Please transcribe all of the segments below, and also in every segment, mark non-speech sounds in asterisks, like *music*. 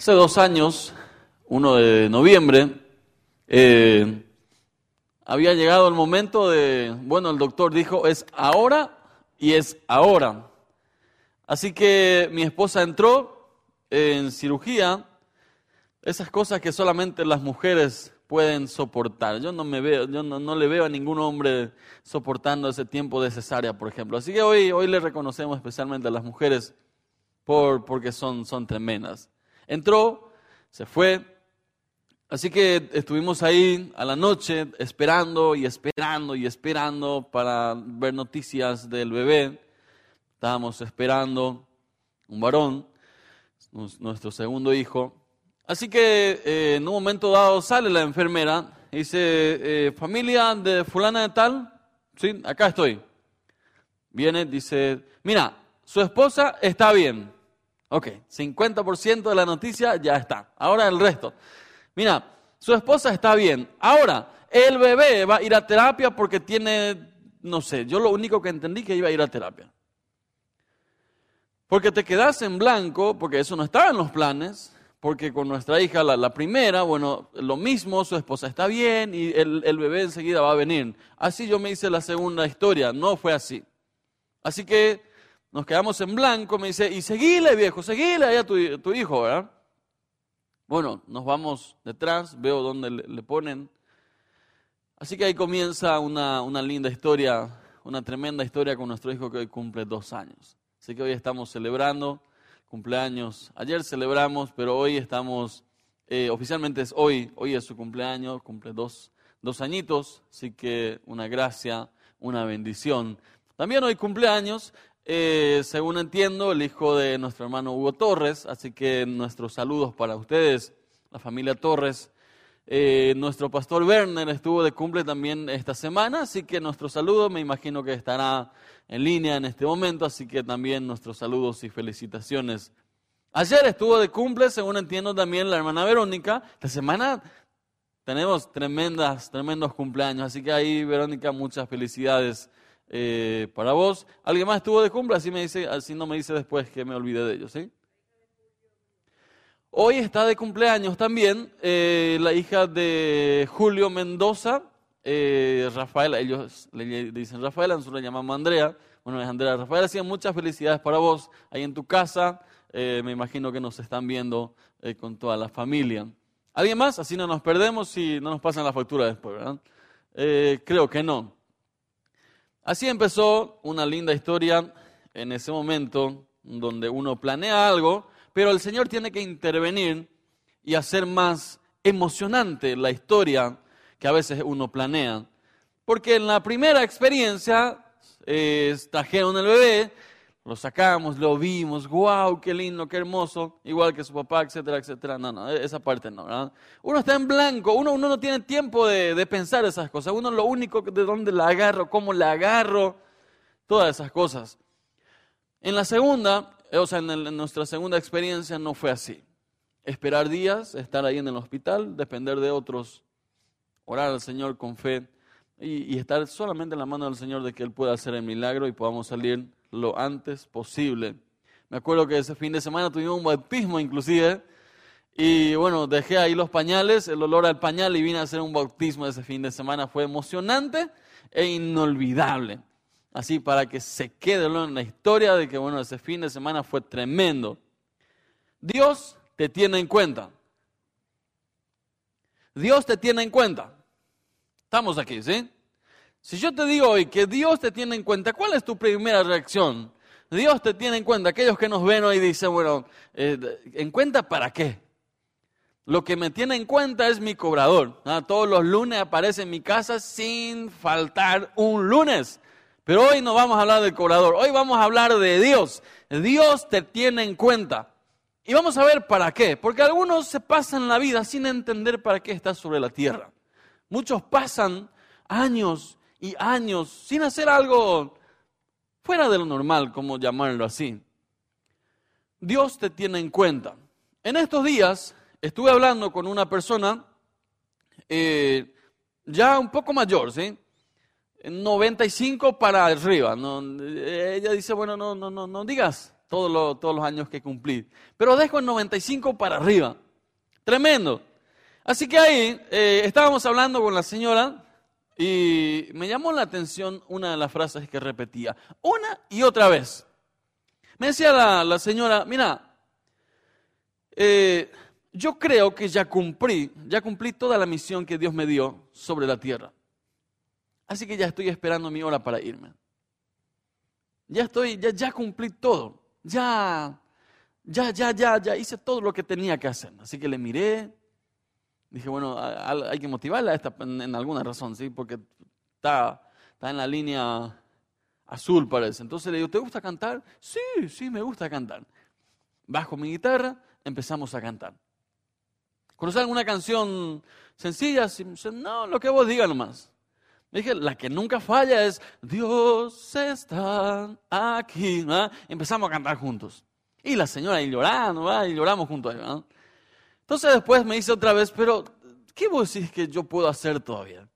Hace dos años, 1 de noviembre, eh, había llegado el momento de, bueno, el doctor dijo, es ahora y es ahora. Así que mi esposa entró en cirugía, esas cosas que solamente las mujeres pueden soportar. Yo no me veo, yo no, le veo a ningún hombre soportando ese tiempo de cesárea, por ejemplo. Así que hoy, hoy le reconocemos especialmente a las mujeres por, porque son, son tremendas entró, se fue. Así que estuvimos ahí a la noche esperando y esperando y esperando para ver noticias del bebé. Estábamos esperando un varón, nuestro segundo hijo. Así que eh, en un momento dado sale la enfermera y dice, eh, familia de fulana de tal, sí, acá estoy. Viene, dice, mira, su esposa está bien. Ok, 50% de la noticia ya está. Ahora el resto. Mira, su esposa está bien. Ahora, el bebé va a ir a terapia porque tiene, no sé, yo lo único que entendí que iba a ir a terapia. Porque te quedas en blanco, porque eso no estaba en los planes, porque con nuestra hija, la, primera, bueno, lo mismo, su esposa está bien y el, el bebé enseguida va a venir. Así yo me hice la segunda historia, no fue así. Así que nos quedamos en blanco, me dice, y seguile viejo, seguile allá tu, tu hijo, ¿verdad? Bueno, nos vamos detrás, veo dónde le, ponen. Así que ahí comienza una, una, linda historia, una tremenda historia con nuestro hijo que hoy cumple dos años. Así que hoy estamos celebrando cumpleaños. Ayer celebramos, pero hoy estamos, eh, oficialmente es hoy, hoy es su cumpleaños, cumple dos, dos añitos, así que una gracia, una bendición. También hoy cumpleaños eh, según entiendo, el hijo de nuestro hermano Hugo Torres, así que nuestros saludos para ustedes, la familia Torres. Eh, nuestro pastor Werner estuvo de cumple también esta semana, así que nuestro saludo me imagino que estará en línea en este momento, así que también nuestros saludos y felicitaciones. Ayer estuvo de cumple, según entiendo también la hermana Verónica. Esta semana tenemos tremendas, tremendos cumpleaños, así que ahí Verónica, muchas felicidades eh, para vos. ¿Alguien más estuvo de cumple? Así, me dice, así no me dice después que me olvide de ellos. ¿sí? Hoy está de cumpleaños también eh, la hija de Julio Mendoza, eh, Rafaela, ellos le dicen Rafaela, nosotros la llamamos Andrea. Bueno, es Andrea Rafaela, así muchas felicidades para vos ahí en tu casa. me imagino que nos están viendo con toda la familia. ¿Alguien más? Así no nos perdemos y no nos pasan la factura después, ¿verdad? creo que no. Así empezó una linda historia en ese momento donde uno planea algo, pero el Señor tiene que intervenir y hacer más emocionante la historia que a veces uno planea. Porque en la primera experiencia eh, trajeron el bebé, lo sacamos, lo vimos, wow, qué lindo, qué hermoso, igual que su papá, etcétera, etcétera. No, no, esa parte no, ¿verdad? Uno está en blanco, uno, uno no tiene tiempo de, de, pensar esas cosas. Uno lo único de dónde la agarro, cómo la agarro, todas esas cosas. En la segunda, o sea, en, nuestra segunda experiencia no fue así. Esperar días, estar ahí en el hospital, depender de otros, orar al Señor con fe y, y estar solamente en la mano del Señor de que Él pueda hacer el milagro y podamos salir lo antes posible. Me acuerdo que ese fin de semana tuvimos un bautismo inclusive y bueno, dejé ahí los pañales, el olor al pañal y vine a hacer un bautismo ese fin de semana. Fue emocionante e inolvidable. Así para que se quede en la historia de que bueno, ese fin de semana fue tremendo. Dios te tiene en cuenta. Dios te tiene en cuenta. Estamos aquí, ¿sí? Si yo te digo hoy que Dios te tiene en cuenta, ¿cuál es tu primera reacción? Dios te tiene en cuenta. Aquellos que nos ven hoy dicen, bueno, eh, ¿en cuenta para qué? Lo que me tiene en cuenta es mi cobrador. Ah, todos los lunes aparece en mi casa sin faltar un lunes. Pero hoy no vamos a hablar del cobrador, hoy vamos a hablar de Dios. Dios te tiene en cuenta. Y vamos a ver para qué. Porque algunos se pasan la vida sin entender para qué estás sobre la tierra. Muchos pasan años y años sin hacer algo fuera de lo normal, como llamarlo así. Dios te tiene en cuenta. En estos días estuve hablando con una persona eh, ya un poco mayor, ¿sí? 95 para arriba. ella dice, bueno, no, no, no, no digas todos los años que cumplí. Pero dejo el 95 para arriba. Tremendo. Así que ahí eh, estábamos hablando con la señora y me llamó la atención una de las frases que repetía, una y otra vez. Me decía la, señora, mira, eh, yo creo que ya cumplí, ya cumplí toda la misión que Dios me dio sobre la tierra. Así que ya estoy esperando mi hora para irme. Ya estoy, ya, ya cumplí todo. Ya, ya, ya, ya, ya hice todo lo que tenía que hacer. Así que le miré, dije, bueno, hay que motivarla esta, en, alguna razón, ¿sí? Porque está, está en la línea azul, parece. Entonces le digo, ¿te gusta cantar? Sí, sí, me gusta cantar. Bajo mi guitarra, empezamos a cantar. ¿Conoces alguna canción sencilla? No, lo que vos digas nomás. Me dije, la que nunca falla es Dios está aquí. Empezamos a cantar juntos. Y la señora ahí llorando, y lloramos juntos. Entonces después me dice otra vez, pero ¿qué vos decís que yo puedo hacer todavía?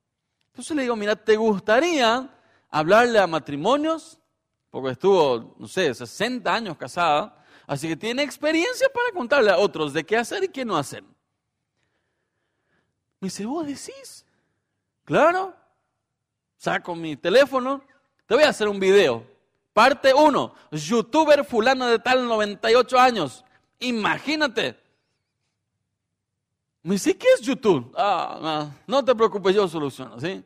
Entonces le digo, mira, ¿te gustaría hablarle a matrimonios? Porque estuvo, no sé, 60 años casada, así que tiene experiencia para contarle a otros de qué hacer y qué no hacer. Me dice, ¿vos decís? Claro, saco mi teléfono, te voy a hacer un video. Parte 1, youtuber fulano de tal 98 años. Imagínate. Me dice, ¿qué es YouTube? Ah, no, te preocupes, yo soluciono, ¿sí?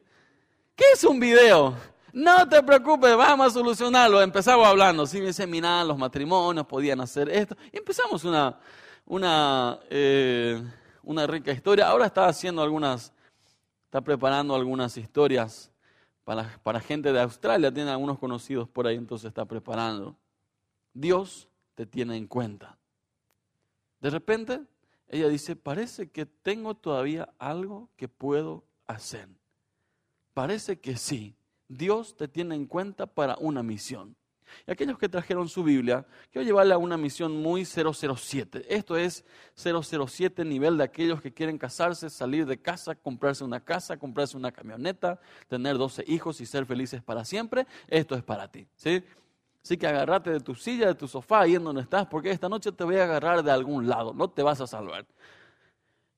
¿Qué es un video? No te preocupes, vamos a solucionarlo. Empezamos hablando, ¿sí? Me dice, los matrimonios podían hacer esto. Y empezamos una, una, eh, una rica historia. Ahora está haciendo algunas, está preparando algunas historias para, gente de Australia, tiene algunos conocidos por ahí, entonces está preparando. Dios te tiene en cuenta. De repente, ella dice, parece que tengo todavía algo que puedo hacer. Parece que sí, Dios te tiene en cuenta para una misión. Y aquellos que trajeron su Biblia, quiero llevarle a una misión muy 007. Esto es 007 nivel de aquellos que quieren casarse, salir de casa, comprarse una casa, comprarse una camioneta, tener 12 hijos y ser felices para siempre. Esto es para ti. ¿sí? Así que agárrate de tu silla, de tu sofá, ahí en donde estás, porque esta noche te voy a agarrar de algún lado, no te vas a salvar.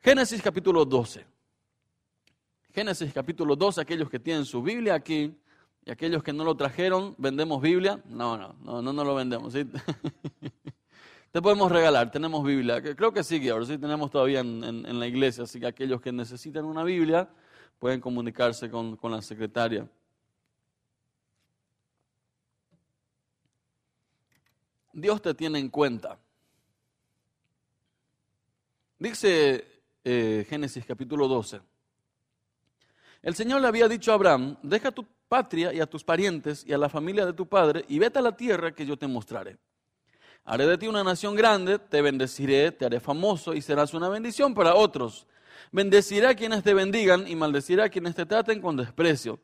Génesis capítulo 12. Génesis capítulo 12, aquellos que tienen su Biblia aquí, y aquellos que no lo trajeron, ¿vendemos Biblia? No, no, no, no, no lo vendemos. ¿sí? *laughs* Te podemos regalar, tenemos Biblia. Creo que sí, ahora sí tenemos todavía en, la iglesia, así que aquellos que necesitan una Biblia pueden comunicarse con, con la secretaria. Dios te tiene en cuenta. Dice eh, Génesis capítulo 12. El Señor le había dicho a Abraham, deja tu patria y a tus parientes y a la familia de tu padre y vete a la tierra que yo te mostraré. Haré de ti una nación grande, te bendeciré, te haré famoso y serás una bendición para otros. Bendeciré a quienes te bendigan y maldeciré a quienes te traten con desprecio.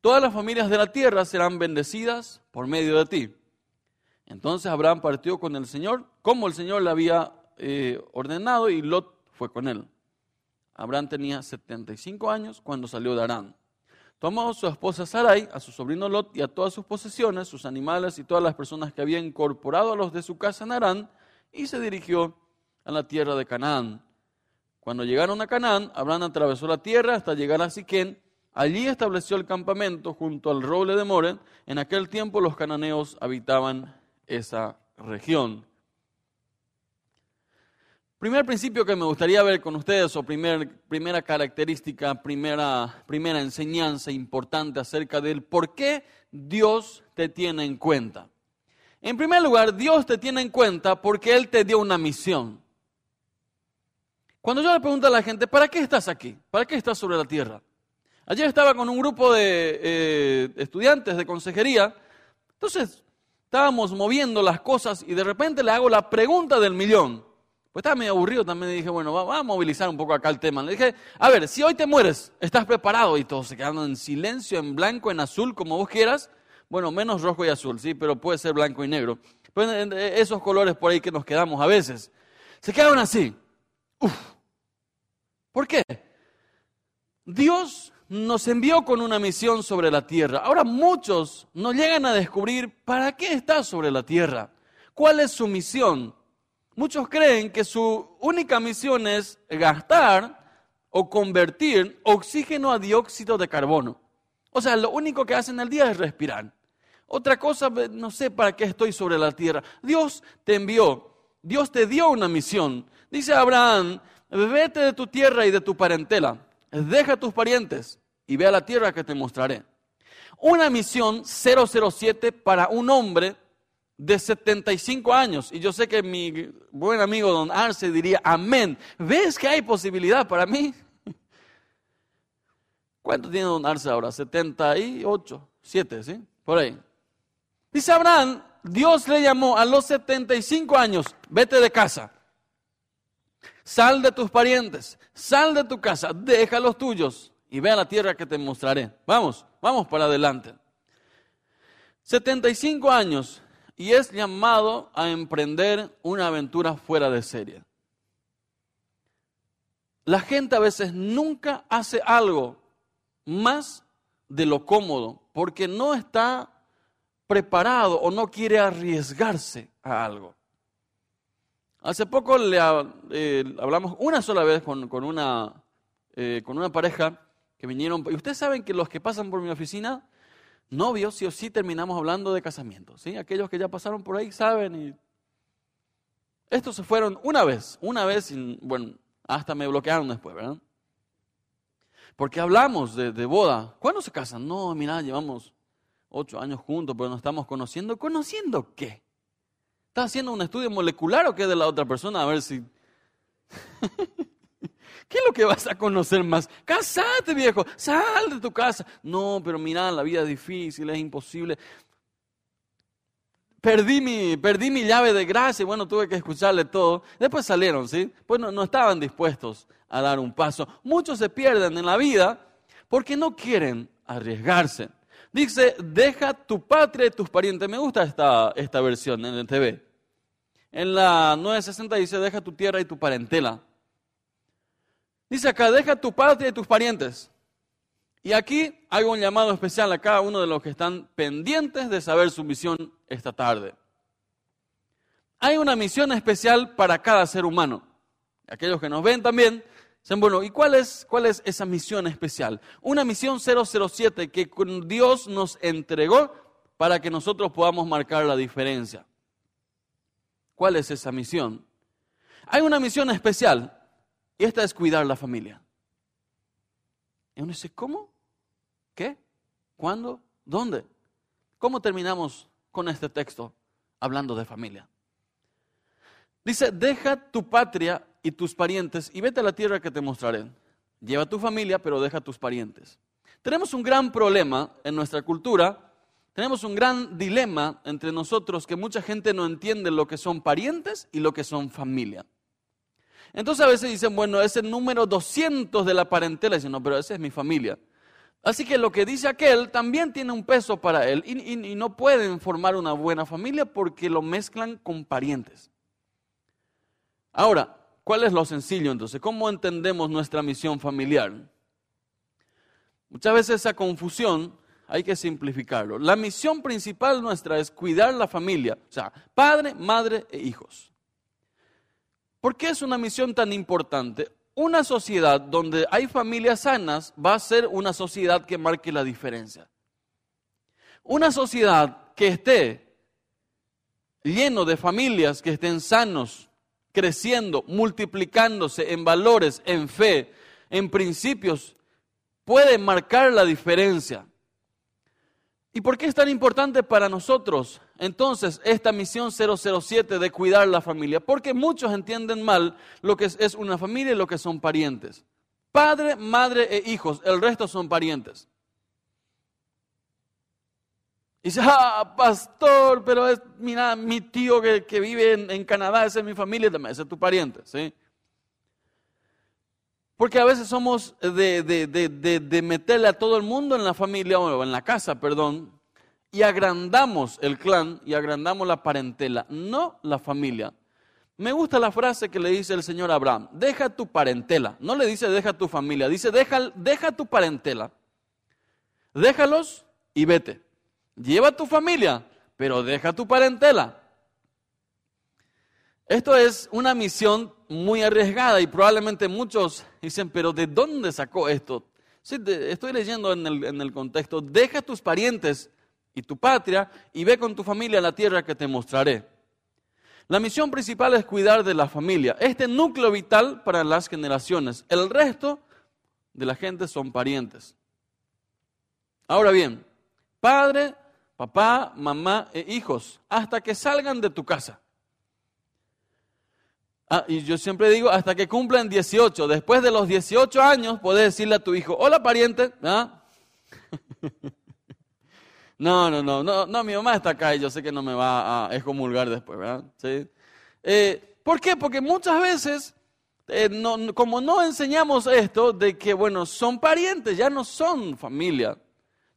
Todas las familias de la tierra serán bendecidas por medio de ti. Entonces Abraham partió con el Señor, como el Señor le había eh, ordenado, y Lot fue con él. Abraham tenía 75 años cuando salió de Arán. Tomó a su esposa Sarai, a su sobrino Lot y a todas sus posesiones, sus animales y todas las personas que había incorporado a los de su casa en Arán, y se dirigió a la tierra de Canaán. Cuando llegaron a Canaán, Abraham atravesó la tierra hasta llegar a Siquén. Allí estableció el campamento junto al roble de More. En aquel tiempo los cananeos habitaban esa región. Primer principio que me gustaría ver con ustedes, o primera característica, primera, primera enseñanza importante acerca del por qué Dios te tiene en cuenta. En primer lugar, Dios te tiene en cuenta porque Él te dio una misión. Cuando yo le pregunto a la gente, ¿para qué estás aquí? ¿Para qué estás sobre la tierra? Ayer estaba con un grupo de eh, estudiantes de consejería, entonces estábamos moviendo las cosas y de repente le hago la pregunta del millón. Pues estaba medio aburrido también y dije, bueno, va, a movilizar un poco acá el tema. Le dije, a ver, si hoy te mueres, ¿estás preparado? Y todos se quedaron en silencio, en blanco, en azul, como vos quieras. Bueno, menos rojo y azul, sí, pero puede ser blanco y negro. Pues esos colores por ahí que nos quedamos a veces. Se quedaron así. Uf. ¿Por qué? Dios nos envió con una misión sobre la tierra. Ahora muchos no llegan a descubrir para qué está sobre la tierra. ¿Cuál es su misión? Muchos creen que su única misión es gastar o convertir oxígeno a dióxido de carbono. O sea, lo único que hacen al día es respirar. Otra cosa, no sé para qué estoy sobre la tierra. Dios te envió, Dios te dio una misión. Dice Abraham, vete de tu tierra y de tu parentela, deja a tus parientes y ve a la tierra que te mostraré. Una misión 007 para un hombre de 75 años. Y yo sé que mi buen amigo don Arce diría, amén. ¿Ves que hay posibilidad para mí? *laughs* ¿Cuánto tiene don Arce ahora? 78, 7, ¿sí? Por ahí. Dice Abraham, Dios le llamó a los 75 años, vete de casa. Sal de tus parientes, sal de tu casa, deja los tuyos y ve a la tierra que te mostraré. Vamos, vamos para adelante. 75 años y es llamado a emprender una aventura fuera de serie. La gente a veces nunca hace algo más de lo cómodo porque no está preparado o no quiere arriesgarse a algo. Hace poco le eh, hablamos una sola vez con, una, eh, con una pareja que vinieron, y ustedes saben que los que pasan por mi oficina novios, sí o sí terminamos hablando de casamiento. ¿sí? Aquellos que ya pasaron por ahí saben. Y... Estos se fueron una vez, una vez, y, bueno, hasta me bloquearon después, ¿verdad? Porque hablamos de, boda. ¿Cuándo se casan? No, mira, llevamos ocho años juntos, pero nos estamos conociendo. ¿Conociendo qué? ¿Estás haciendo un estudio molecular o qué de la otra persona? A ver si... *laughs* ¿Qué es lo que vas a conocer más? Casate, viejo, sal de tu casa. No, pero mira, la vida es difícil, es imposible. Perdí mi, perdí mi llave de gracia y bueno, tuve que escucharle todo. Después salieron, ¿sí? Pues no, no estaban dispuestos a dar un paso. Muchos se pierden en la vida porque no quieren arriesgarse. Dice, deja tu patria y tus parientes. Me gusta esta, esta versión en el TV. En la 960 dice, deja tu tierra y tu parentela. Dice acá, deja tu patria y tus parientes. Y aquí hago un llamado especial a cada uno de los que están pendientes de saber su misión esta tarde. Hay una misión especial para cada ser humano. Aquellos que nos ven también bueno, ¿y cuál es, cuál es esa misión especial? Una misión 007 que Dios nos entregó para que nosotros podamos marcar la diferencia. ¿Cuál es esa misión? Hay una misión especial y esta es cuidar la familia. Y uno dice, ¿cómo? ¿Qué? ¿Cuándo? ¿Dónde? ¿Cómo terminamos con este texto hablando de familia? Dice, deja tu patria y tus parientes y vete a la tierra que te mostraré. Lleva tu familia, pero deja tus parientes. Tenemos un gran problema en nuestra cultura, tenemos un gran dilema entre nosotros que mucha gente no entiende lo que son parientes y lo que son familia. Entonces a veces dicen, bueno, ese número 200 de la parentela. Dicen, no, pero esa es mi familia. Así que lo que dice aquel también tiene un peso para él y, y no pueden formar una buena familia porque lo mezclan con parientes. Ahora, ¿cuál es lo sencillo entonces? ¿Cómo entendemos nuestra misión familiar? Muchas veces esa confusión hay que simplificarlo. La misión principal nuestra es cuidar la familia, o sea, padre, madre e hijos. ¿Por qué es una misión tan importante? Una sociedad donde hay familias sanas va a ser una sociedad que marque la diferencia. Una sociedad que esté lleno de familias que estén sanos, creciendo, multiplicándose en valores, en fe, en principios, puede marcar la diferencia. ¿Y por qué es tan importante para nosotros entonces esta misión 007 de cuidar la familia? Porque muchos entienden mal lo que es una familia y lo que son parientes. Padre, madre e hijos, el resto son parientes. Y dice, ah, pastor, pero es, mira, mi tío que, vive en, Canadá, esa es mi familia, también, ese es tu pariente, ¿sí? Porque a veces somos de, de, meterle a todo el mundo en la familia o en la casa, perdón, y agrandamos el clan y agrandamos la parentela, no la familia. Me gusta la frase que le dice el Señor Abraham, deja tu parentela, no le dice deja tu familia, dice deja, deja tu parentela, déjalos y vete. Lleva tu familia, pero deja tu parentela. Esto es una misión muy arriesgada y probablemente muchos dicen, pero ¿de dónde sacó esto? Sí, estoy leyendo en el, en el contexto, deja tus parientes y tu patria y ve con tu familia a la tierra que te mostraré. La misión principal es cuidar de la familia, este núcleo vital para las generaciones. El resto de la gente son parientes. Ahora bien, padre, papá, mamá e hijos, hasta que salgan de tu casa. Ah, y yo siempre digo, hasta que cumplan 18. Después de los 18 años, puedes decirle a tu hijo, hola pariente. ¿Ah? *laughs* no, no, no, no, no, mi mamá está acá y yo sé que no me va a excomulgar después, ¿verdad? ¿Sí? Eh, ¿Por qué? Porque muchas veces, eh, como no enseñamos esto de que, bueno, son parientes, ya no son familia,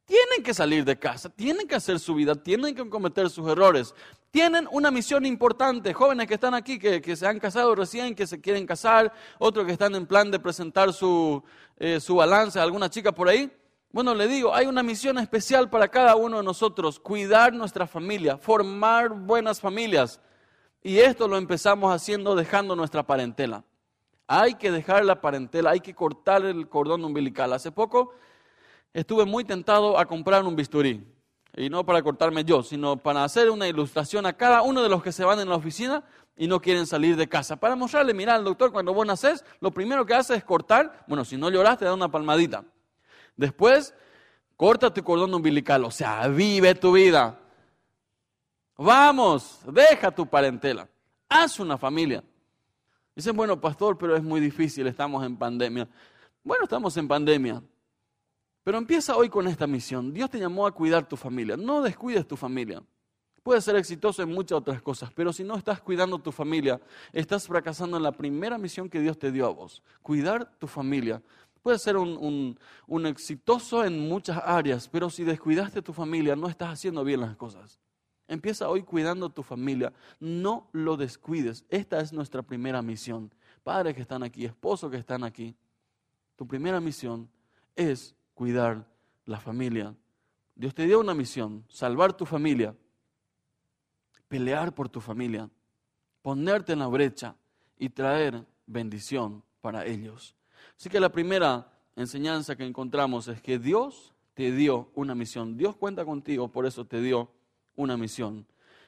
tienen que salir de casa, tienen que hacer su vida, tienen que cometer sus errores. Tienen una misión importante, jóvenes que están aquí, que, se han casado recién, que se quieren casar, otros que están en plan de presentar su, eh, su balance a alguna chica por ahí. Bueno, le digo, hay una misión especial para cada uno de nosotros, cuidar nuestra familia, formar buenas familias. Y esto lo empezamos haciendo dejando nuestra parentela. Hay que dejar la parentela, hay que cortar el cordón umbilical. Hace poco estuve muy tentado a comprar un bisturí. Y no para cortarme yo, sino para hacer una ilustración a cada uno de los que se van en la oficina y no quieren salir de casa. Para mostrarle, mira, al doctor cuando vos nacés, lo primero que hace es cortar, bueno, si no lloras te da una palmadita. Después, corta tu cordón umbilical, o sea, vive tu vida. Vamos, deja tu parentela, haz una familia. Dicen, bueno, pastor, pero es muy difícil, estamos en pandemia. Bueno, estamos en pandemia, pero empieza hoy con esta misión. Dios te llamó a cuidar tu familia. No descuides tu familia. Puedes ser exitoso en muchas otras cosas, pero si no estás cuidando tu familia, estás fracasando en la primera misión que Dios te dio a vos. Cuidar tu familia. Puedes ser un, exitoso en muchas áreas, pero si descuidaste tu familia, no estás haciendo bien las cosas. Empieza hoy cuidando tu familia. No lo descuides. Esta es nuestra primera misión. Padres que están aquí, esposos que están aquí. Tu primera misión es cuidar la familia. Dios te dio una misión, salvar tu familia, pelear por tu familia, ponerte en la brecha y traer bendición para ellos. Así que la primera enseñanza que encontramos es que Dios te dio una misión. Dios cuenta contigo, por eso te dio una misión.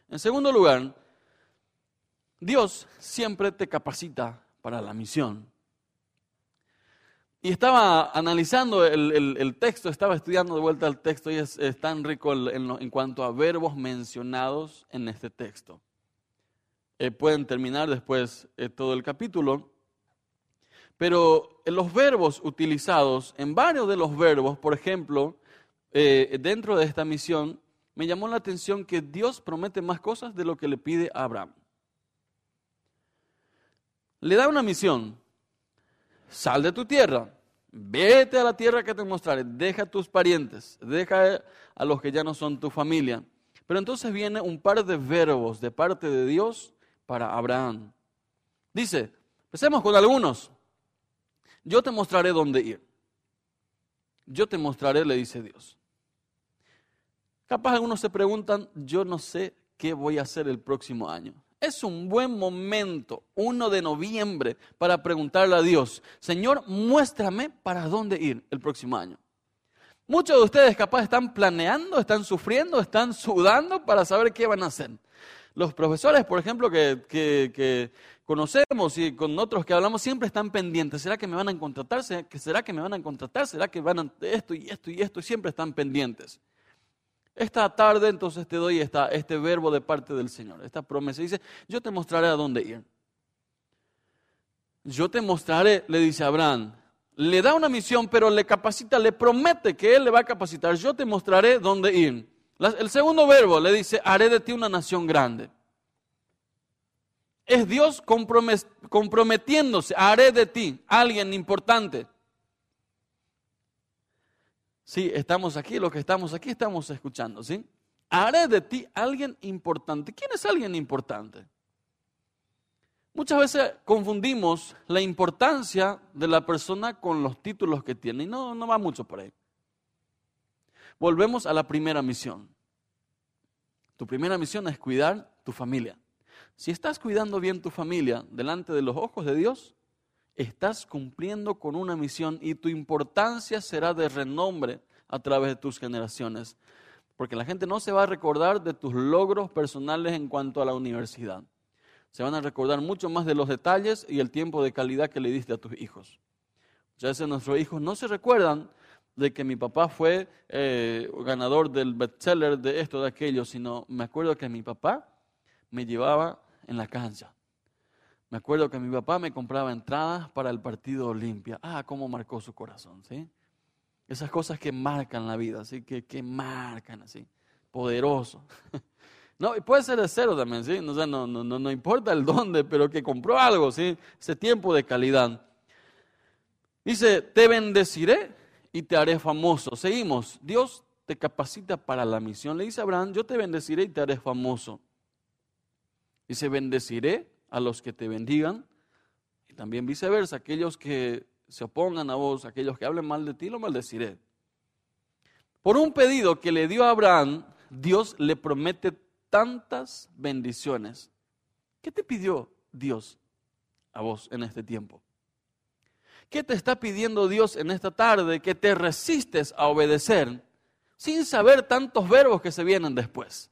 En segundo lugar, Dios siempre te capacita para la misión. Y estaba analizando el, texto, estaba estudiando de vuelta el texto y es, tan rico en, cuanto a verbos mencionados en este texto. Eh, pueden terminar después eh, todo el capítulo, pero en los verbos utilizados, en varios de los verbos, por ejemplo, eh, dentro de esta misión, me llamó la atención que Dios promete más cosas de lo que le pide a Abraham. Le da una misión, sal de tu tierra, vete a la tierra que te mostraré, deja a tus parientes, deja a los que ya no son tu familia. Pero entonces viene un par de verbos de parte de Dios para Abraham. Dice, empecemos con algunos. Yo te mostraré dónde ir. Yo te mostraré, le dice Dios. Capaz algunos se preguntan, yo no sé qué voy a hacer el próximo año. Es un buen momento, 1 de noviembre, para preguntarle a Dios, Señor, muéstrame para dónde ir el próximo año. Muchos de ustedes capaz están planeando, están sufriendo, están sudando para saber qué van a hacer. Los profesores, por ejemplo, que, conocemos y con otros que hablamos, siempre están pendientes. ¿Será que me van a contratar? ¿Será que me van a contratar? ¿Será que van a esto y esto y esto? Siempre están pendientes. Esta tarde entonces te doy esta, este verbo de parte del Señor, esta promesa. Dice, yo te mostraré a dónde ir. Yo te mostraré, le dice Abraham. Le da una misión, pero le capacita, le promete que Él le va a capacitar. Yo te mostraré dónde ir. El segundo verbo le dice, haré de ti una nación grande. Es Dios comprometiéndose, haré de ti alguien importante. Sí, estamos aquí, los que estamos aquí estamos escuchando, ¿sí? Haré de ti alguien importante. ¿Quién es alguien importante? Muchas veces confundimos la importancia de la persona con los títulos que tiene y no, no va mucho por ahí. Volvemos a la primera misión. Tu primera misión es cuidar tu familia. Si estás cuidando bien tu familia delante de los ojos de Dios, estás cumpliendo con una misión y tu importancia será de renombre a través de tus generaciones. Porque la gente no se va a recordar de tus logros personales en cuanto a la universidad. Se van a recordar mucho más de los detalles y el tiempo de calidad que le diste a tus hijos. Muchas veces nuestros hijos no se recuerdan de que mi papá fue eh, ganador del bestseller de esto, de aquello, sino me acuerdo que mi papá me llevaba en la cancha. Me acuerdo que mi papá me compraba entradas para el partido Olimpia. Ah, cómo marcó su corazón, ¿sí? Esas cosas que marcan la vida, ¿sí? Que, que marcan así, poderoso. *laughs* No, y puede ser de cero también, ¿sí? No, no, no, no importa el dónde, pero que compró algo, ¿sí? Ese tiempo de calidad. Dice, te bendeciré y te haré famoso. Seguimos, Dios te capacita para la misión. Le dice a Abraham, yo te bendeciré y te haré famoso. Dice, bendeciré a los que te bendigan y también viceversa, aquellos que se opongan a vos, aquellos que hablen mal de ti, lo maldeciré. Por un pedido que le dio a Abraham, Dios le promete tantas bendiciones. ¿Qué te pidió Dios a vos en este tiempo? ¿Qué te está pidiendo Dios en esta tarde que te resistes a obedecer sin saber tantos verbos que se vienen después?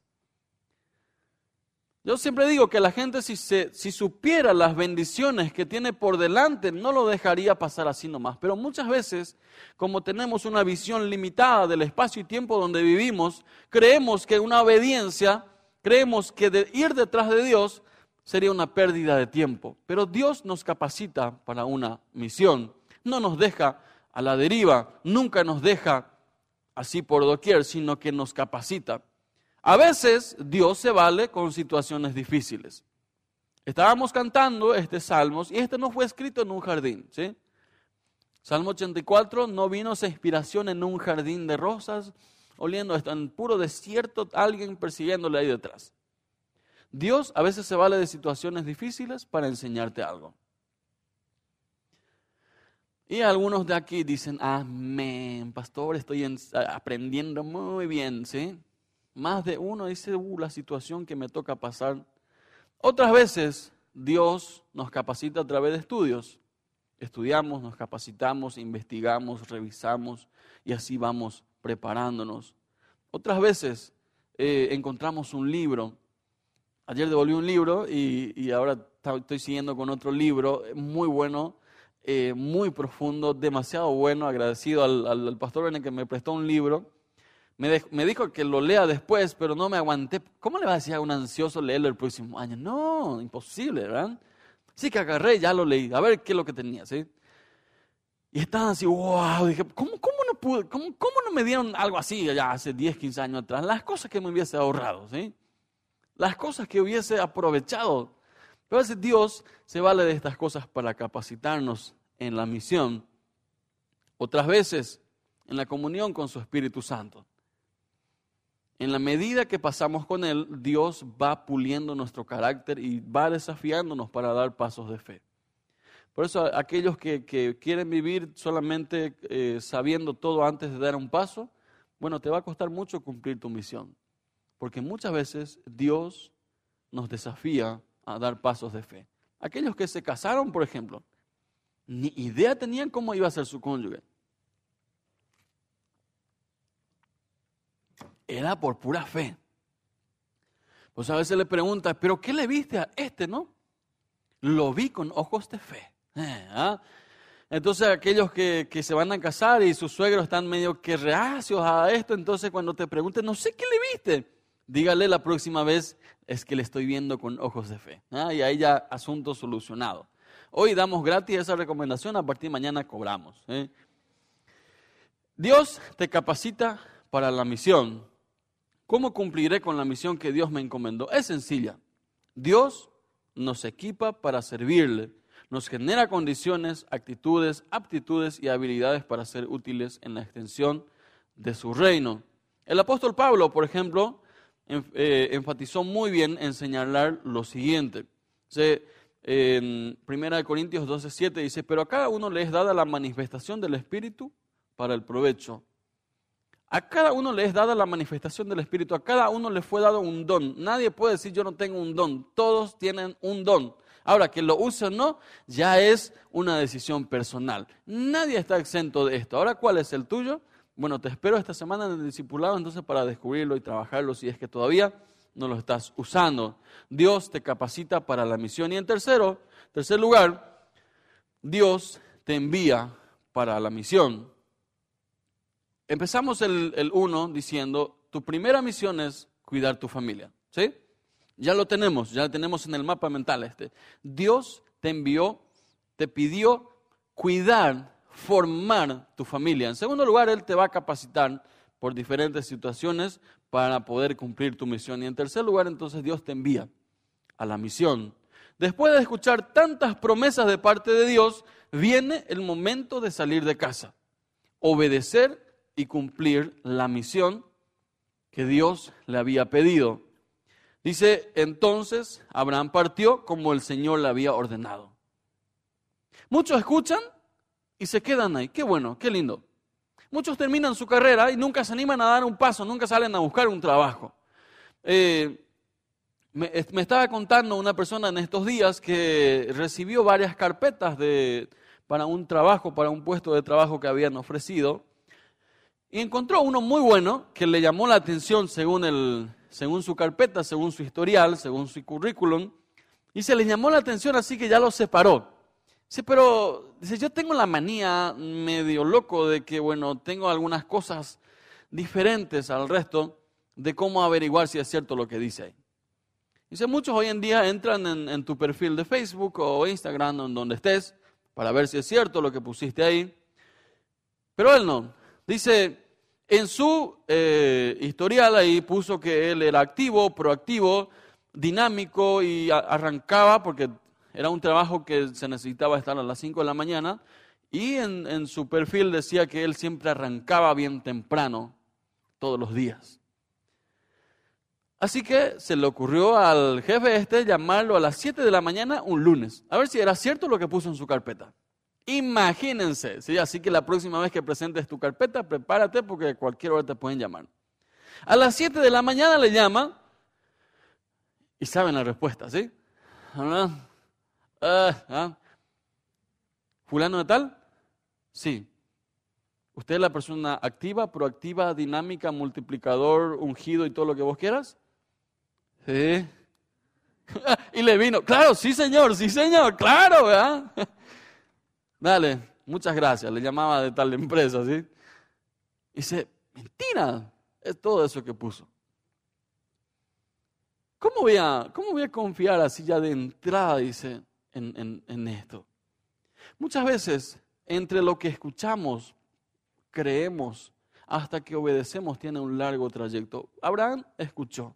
Yo siempre digo que la gente si, si supiera las bendiciones que tiene por delante, no lo dejaría pasar así nomás. Pero muchas veces, como tenemos una visión limitada del espacio y tiempo donde vivimos, creemos que una obediencia, creemos que de ir detrás de Dios sería una pérdida de tiempo. Pero Dios nos capacita para una misión. No nos deja a la deriva, nunca nos deja así por doquier, sino que nos capacita. A veces Dios se vale con situaciones difíciles. Estábamos cantando este salmo y este no fue escrito en un jardín, ¿sí? Salmo 84, no vino esa inspiración en un jardín de rosas, oliendo en puro desierto, alguien persiguiéndole ahí detrás. Dios a veces se vale de situaciones difíciles para enseñarte algo. Y algunos de aquí dicen, amén, pastor, estoy aprendiendo muy bien, ¿sí? Más de uno dice, uh, la situación que me toca pasar. Otras veces Dios nos capacita a través de estudios. Estudiamos, nos capacitamos, investigamos, revisamos y así vamos preparándonos. Otras veces eh, encontramos un libro. Ayer devolví un libro y, ahora estoy siguiendo con otro libro muy bueno, eh, muy profundo, demasiado bueno, agradecido al, pastor que me prestó un libro me, dijo que lo lea después, pero no me aguanté. ¿Cómo le va a decir a un ansioso leerlo el próximo año? No, imposible, ¿verdad? Sí que agarré, ya lo leí, a ver qué es lo que tenía, ¿sí? Y estaba así, wow, dije, ¿cómo, no pude, cómo, no me dieron algo así ya hace 10, 15 años atrás? Las cosas que me hubiese ahorrado, ¿sí? Las cosas que hubiese aprovechado. Pero a veces Dios se vale de estas cosas para capacitarnos en la misión. Otras veces en la comunión con su Espíritu Santo en la medida que pasamos con Él, Dios va puliendo nuestro carácter y va desafiándonos para dar pasos de fe. Por eso aquellos que, quieren vivir solamente eh, sabiendo todo antes de dar un paso, bueno, te va a costar mucho cumplir tu misión. Porque muchas veces Dios nos desafía a dar pasos de fe. Aquellos que se casaron, por ejemplo, ni idea tenían cómo iba a ser su cónyuge. Era por pura fe. Pues a veces le pregunta, ¿pero qué le viste a este, no? Lo vi con ojos de fe. Eh, ¿ah? Entonces aquellos que, se van a casar y sus suegros están medio que reacios a esto, entonces cuando te pregunten, no sé qué le viste, dígale la próxima vez, es que le estoy viendo con ojos de fe. ¿ah? Y ahí ya asunto solucionado. Hoy damos gratis esa recomendación, a partir de mañana cobramos. ¿eh? Dios te capacita para la misión. ¿Cómo cumpliré con la misión que Dios me encomendó? Es sencilla. Dios nos equipa para servirle, nos genera condiciones, actitudes, aptitudes y habilidades para ser útiles en la extensión de su reino. El apóstol Pablo, por ejemplo, eh, enfatizó muy bien en señalar lo siguiente. en 1 Corintios 12:7 dice, pero a cada uno le es dada la manifestación del Espíritu para el provecho A cada uno le es dada la manifestación del Espíritu, a cada uno le fue dado un don. Nadie puede decir yo no tengo un don, todos tienen un don. Ahora, que lo use o no, ya es una decisión personal. Nadie está exento de esto. Ahora, ¿cuál es el tuyo? Bueno, te espero esta semana en el discipulado entonces para descubrirlo y trabajarlo si es que todavía no lo estás usando. Dios te capacita para la misión. Y en tercero, tercer lugar, Dios te envía para la misión. Empezamos el 1 diciendo, tu primera misión es cuidar tu familia. ¿Sí? Ya lo tenemos, ya lo tenemos en el mapa mental este. Dios te envió, te pidió cuidar, formar tu familia. En segundo lugar, Él te va a capacitar por diferentes situaciones para poder cumplir tu misión. Y en tercer lugar, entonces Dios te envía a la misión. Después de escuchar tantas promesas de parte de Dios, viene el momento de salir de casa, obedecer y cumplir la misión que Dios le había pedido. Dice, entonces Abraham partió como el Señor le había ordenado. Muchos escuchan y se quedan ahí. Qué bueno, qué lindo. Muchos terminan su carrera y nunca se animan a dar un paso, nunca salen a buscar un trabajo. Eh, me, estaba contando una persona en estos días que recibió varias carpetas de, para un trabajo, para un puesto de trabajo que habían ofrecido. Y encontró uno muy bueno que le llamó la atención según, el, según su carpeta, según su historial, según su currículum. Y se le llamó la atención así que ya lo separó. Sí, pero dice, yo tengo la manía medio loco de que, bueno, tengo algunas cosas diferentes al resto de cómo averiguar si es cierto lo que dice ahí. Dice, muchos hoy en día entran en, en tu perfil de Facebook o Instagram, en donde estés, para ver si es cierto lo que pusiste ahí. Pero él no. Dice, en su eh, historial ahí puso que él era activo, proactivo, dinámico y arrancaba, porque era un trabajo que se necesitaba estar a las 5 de la mañana, y en, en su perfil decía que él siempre arrancaba bien temprano, todos los días. Así que se le ocurrió al jefe este llamarlo a las 7 de la mañana un lunes, a ver si era cierto lo que puso en su carpeta. Imagínense, ¿sí? así que la próxima vez que presentes tu carpeta, prepárate porque a cualquier hora te pueden llamar. A las 7 de la mañana le llama y saben la respuesta, ¿sí? Ah, ah. ¿Fulano de tal? Sí. ¿Usted es la persona activa, proactiva, dinámica, multiplicador, ungido y todo lo que vos quieras? Sí. *laughs* y le vino, claro, sí señor, sí señor, claro, ¿verdad? *laughs* Dale, muchas gracias. Le llamaba de tal empresa, ¿sí? Y dice, mentira, es todo eso que puso. ¿Cómo voy a, cómo voy a confiar así ya de entrada, dice, en, en esto? Muchas veces, entre lo que escuchamos, creemos, hasta que obedecemos, tiene un largo trayecto. Abraham escuchó,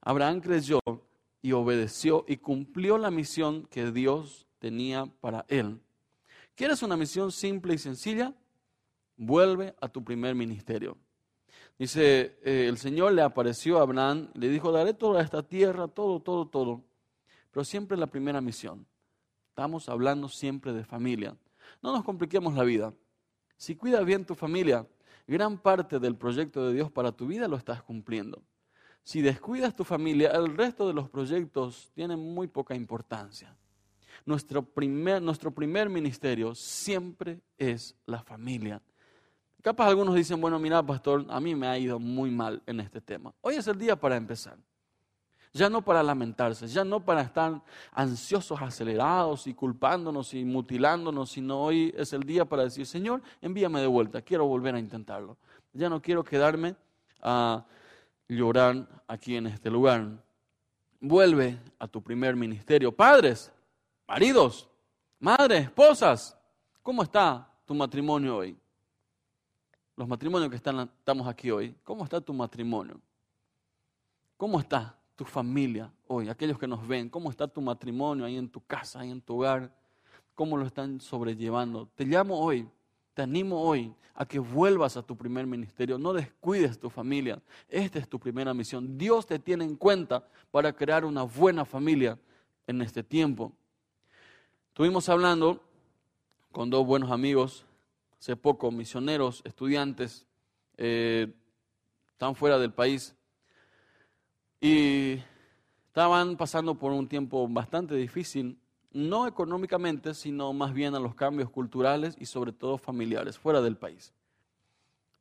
Abraham creyó y obedeció y cumplió la misión que Dios tenía para él. ¿Quieres una misión simple y sencilla? Vuelve a tu primer ministerio. Dice, eh, el Señor le apareció a Abraham, le dijo, daré toda esta tierra, todo, todo, todo. Pero siempre la primera misión. Estamos hablando siempre de familia. No nos compliquemos la vida. Si cuidas bien tu familia, gran parte del proyecto de Dios para tu vida lo estás cumpliendo. Si descuidas tu familia, el resto de los proyectos tienen muy poca importancia nuestro primer, nuestro primer ministerio siempre es la familia. Capaz algunos dicen, bueno, mira, pastor, a mí me ha ido muy mal en este tema. Hoy es el día para empezar. Ya no para lamentarse, ya no para estar ansiosos, acelerados y culpándonos y mutilándonos, sino hoy es el día para decir, Señor, envíame de vuelta, quiero volver a intentarlo. Ya no quiero quedarme a llorar aquí en este lugar. Vuelve a tu primer ministerio. Padres, Maridos, madres, esposas, ¿cómo está tu matrimonio hoy? Los matrimonios que están, estamos aquí hoy, ¿cómo está tu matrimonio? ¿Cómo está tu familia hoy? Aquellos que nos ven, ¿cómo está tu matrimonio ahí en tu casa, ahí en tu hogar? ¿Cómo lo están sobrellevando? Te llamo hoy, te animo hoy a que vuelvas a tu primer ministerio. No descuides tu familia. Esta es tu primera misión. Dios te tiene en cuenta para crear una buena familia en este tiempo. Estuvimos hablando con dos buenos amigos, hace poco, misioneros, estudiantes eh, están fuera del país. Y estaban pasando por un tiempo bastante difícil, no económicamente, sino más bien a los cambios culturales y sobre todo familiares, fuera del país.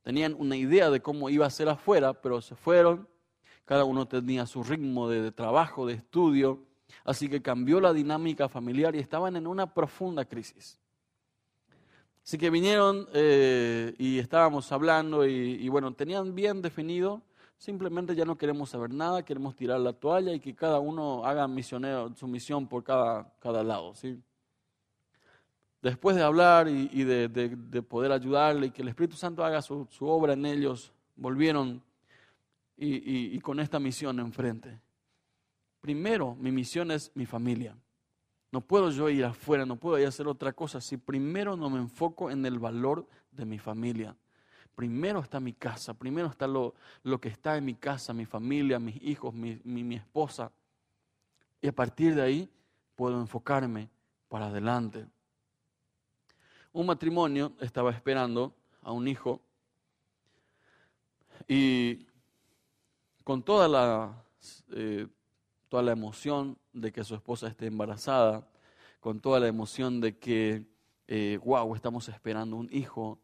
Tenían una idea de cómo iba a ser afuera, pero se fueron, cada uno tenía su ritmo de, trabajo, de estudio, así que cambió la dinámica familiar y estaban en una profunda crisis. Así que vinieron eh, y estábamos hablando y, bueno, tenían bien definido, simplemente ya no queremos saber nada, queremos tirar la toalla y que cada uno haga misionero, su misión por cada, cada lado. ¿sí? Después de hablar y, de, de, poder ayudarle y que el Espíritu Santo haga su, obra en ellos, volvieron y con esta misión enfrente. Primero, mi misión es mi familia. No puedo yo ir afuera, no puedo ir a hacer otra cosa si primero no me enfoco en el valor de mi familia. Primero está mi casa, primero está lo, lo que está en mi casa, mi familia, mis hijos, mi, mi, esposa. Y a partir de ahí puedo enfocarme para adelante. Un matrimonio estaba esperando a un hijo y con toda la, eh, toda la emoción de que su esposa esté embarazada, con toda la emoción de que, wow, eh, estamos esperando un hijo,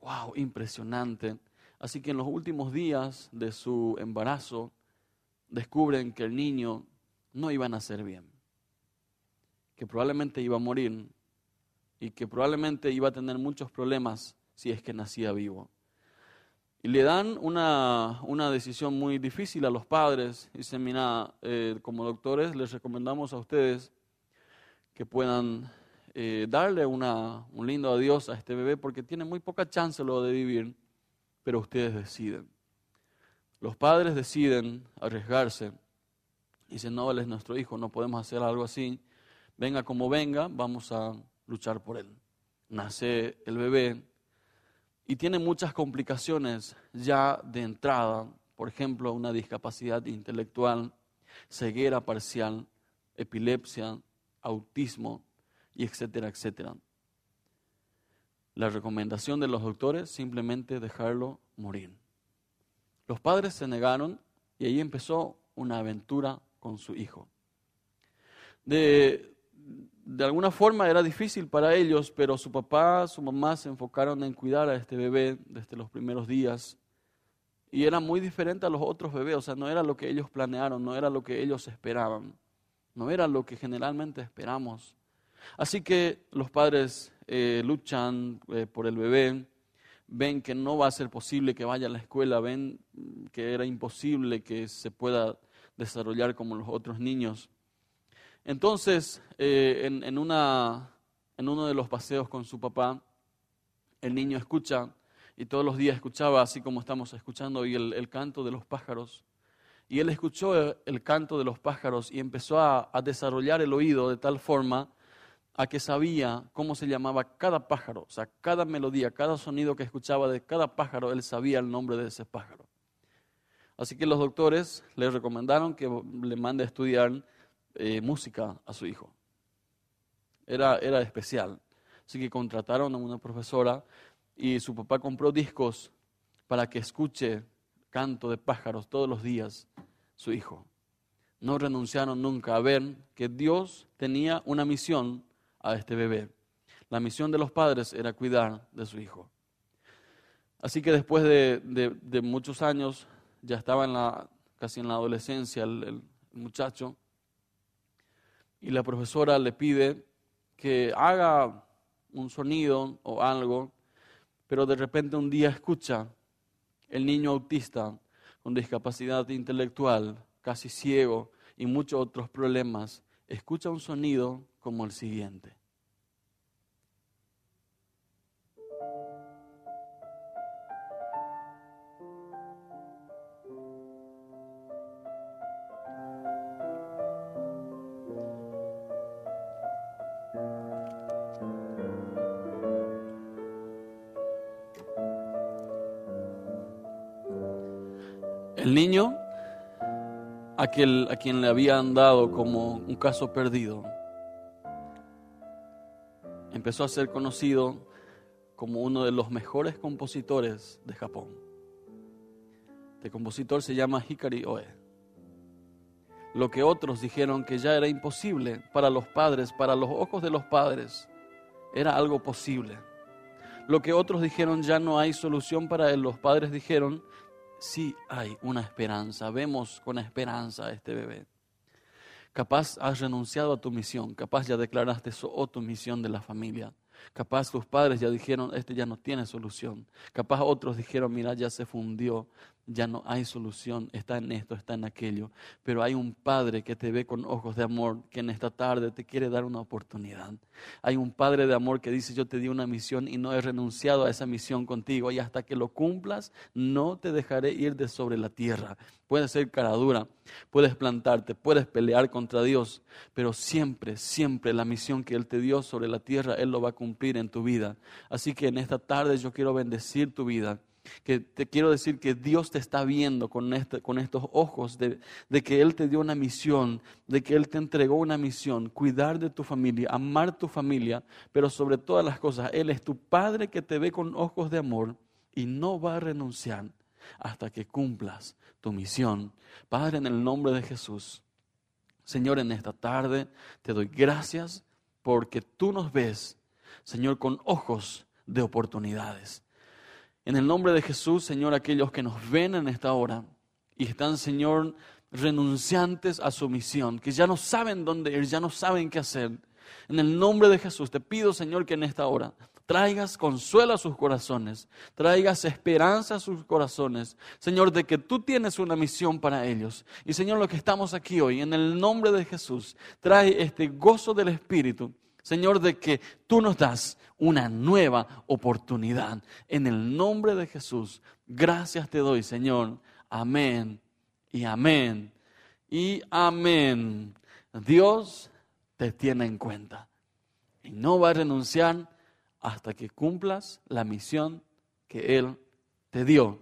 wow, impresionante. Así que en los últimos días de su embarazo, descubren que el niño no iba a nacer bien, que probablemente iba a morir y que probablemente iba a tener muchos problemas si es que nacía vivo. Y le dan una, una, decisión muy difícil a los padres. Dicen, mira, eh, como doctores les recomendamos a ustedes que puedan eh, darle una, un lindo adiós a este bebé porque tiene muy poca chance luego de vivir, pero ustedes deciden. Los padres deciden arriesgarse. Dicen, no, él es nuestro hijo, no podemos hacer algo así. Venga como venga, vamos a luchar por él. Nace el bebé, y tiene muchas complicaciones ya de entrada, por ejemplo, una discapacidad intelectual, ceguera parcial, epilepsia, autismo, y etcétera, etcétera. La recomendación de los doctores, simplemente dejarlo morir. Los padres se negaron y ahí empezó una aventura con su hijo. De, de alguna forma era difícil para ellos, pero su papá, su mamá se enfocaron en cuidar a este bebé desde los primeros días. Y era muy diferente a los otros bebés, o sea, no era lo que ellos planearon, no era lo que ellos esperaban, no era lo que generalmente esperamos. Así que los padres eh, luchan eh, por el bebé, ven que no va a ser posible que vaya a la escuela, ven que era imposible que se pueda desarrollar como los otros niños. Entonces, eh, en, uno de los paseos con su papá, el niño escucha, y todos los días escuchaba, así como estamos escuchando hoy, el, canto de los pájaros. Y él escuchó el, canto de los pájaros y empezó a, desarrollar el oído de tal forma a que sabía cómo se llamaba cada pájaro, o sea, cada melodía, cada sonido que escuchaba de cada pájaro, él sabía el nombre de ese pájaro. Así que los doctores le recomendaron que le mande a estudiar eh, música a su hijo. Era, era especial. Así que contrataron a una profesora y su papá compró discos para que escuche canto de pájaros todos los días su hijo. No renunciaron nunca a ver que Dios tenía una misión a este bebé. La misión de los padres era cuidar de su hijo. Así que después de, muchos años, ya estaba en la, casi en la adolescencia el muchacho, y la profesora le pide que haga un sonido o algo, pero de repente un día escucha el niño autista con discapacidad intelectual, casi ciego y muchos otros problemas, escucha un sonido como el siguiente. A quien le habían dado como un caso perdido, empezó a ser conocido como uno de los mejores compositores de Japón. Este compositor se llama Hikari Oe. Lo que otros dijeron que ya era imposible para los padres, para los ojos de los padres, era algo posible. Lo que otros dijeron ya no hay solución para él, los padres dijeron, sí hay una esperanza, vemos con esperanza a este bebé. Capaz has renunciado a tu misión, capaz ya declaraste eso o tu misión de la familia. Capaz tus padres ya dijeron, este ya no tiene solución. Capaz otros dijeron, mira, ya se fundió, ya no hay solución, está en esto, está en aquello. Pero hay un Padre que te ve con ojos de amor, que en esta tarde te quiere dar una oportunidad. Hay un Padre de amor que dice, yo te di una misión y no he renunciado a esa misión contigo. Y hasta que lo cumplas, no te dejaré ir de sobre la tierra. Puede ser cara dura, puedes plantarte, puedes pelear contra Dios, pero siempre, siempre la misión que Él te dio sobre la tierra, Él lo va a cumplir en tu vida. Así que en esta tarde yo quiero bendecir tu vida que te quiero decir que Dios te está viendo con, este, con estos ojos de, de, que Él te dio una misión, de que Él te entregó una misión, cuidar de tu familia, amar tu familia, pero sobre todas las cosas, Él es tu Padre que te ve con ojos de amor y no va a renunciar hasta que cumplas tu misión. Padre, en el nombre de Jesús, Señor, en esta tarde te doy gracias porque tú nos ves, Señor, con ojos de oportunidades. En el nombre de Jesús, Señor, aquellos que nos ven en esta hora y están, Señor, renunciantes a su misión, que ya no saben dónde ir, ya no saben qué hacer. En el nombre de Jesús, te pido, Señor, que en esta hora traigas consuelo a sus corazones, traigas esperanza a sus corazones, Señor, de que tú tienes una misión para ellos. Y Señor, lo que estamos aquí hoy, en el nombre de Jesús, trae este gozo del Espíritu Señor, de que tú nos das una nueva oportunidad. En el nombre de Jesús, gracias te doy, Señor. Amén y amén y amén. Dios te tiene en cuenta y no va a renunciar hasta que cumplas la misión que Él te dio.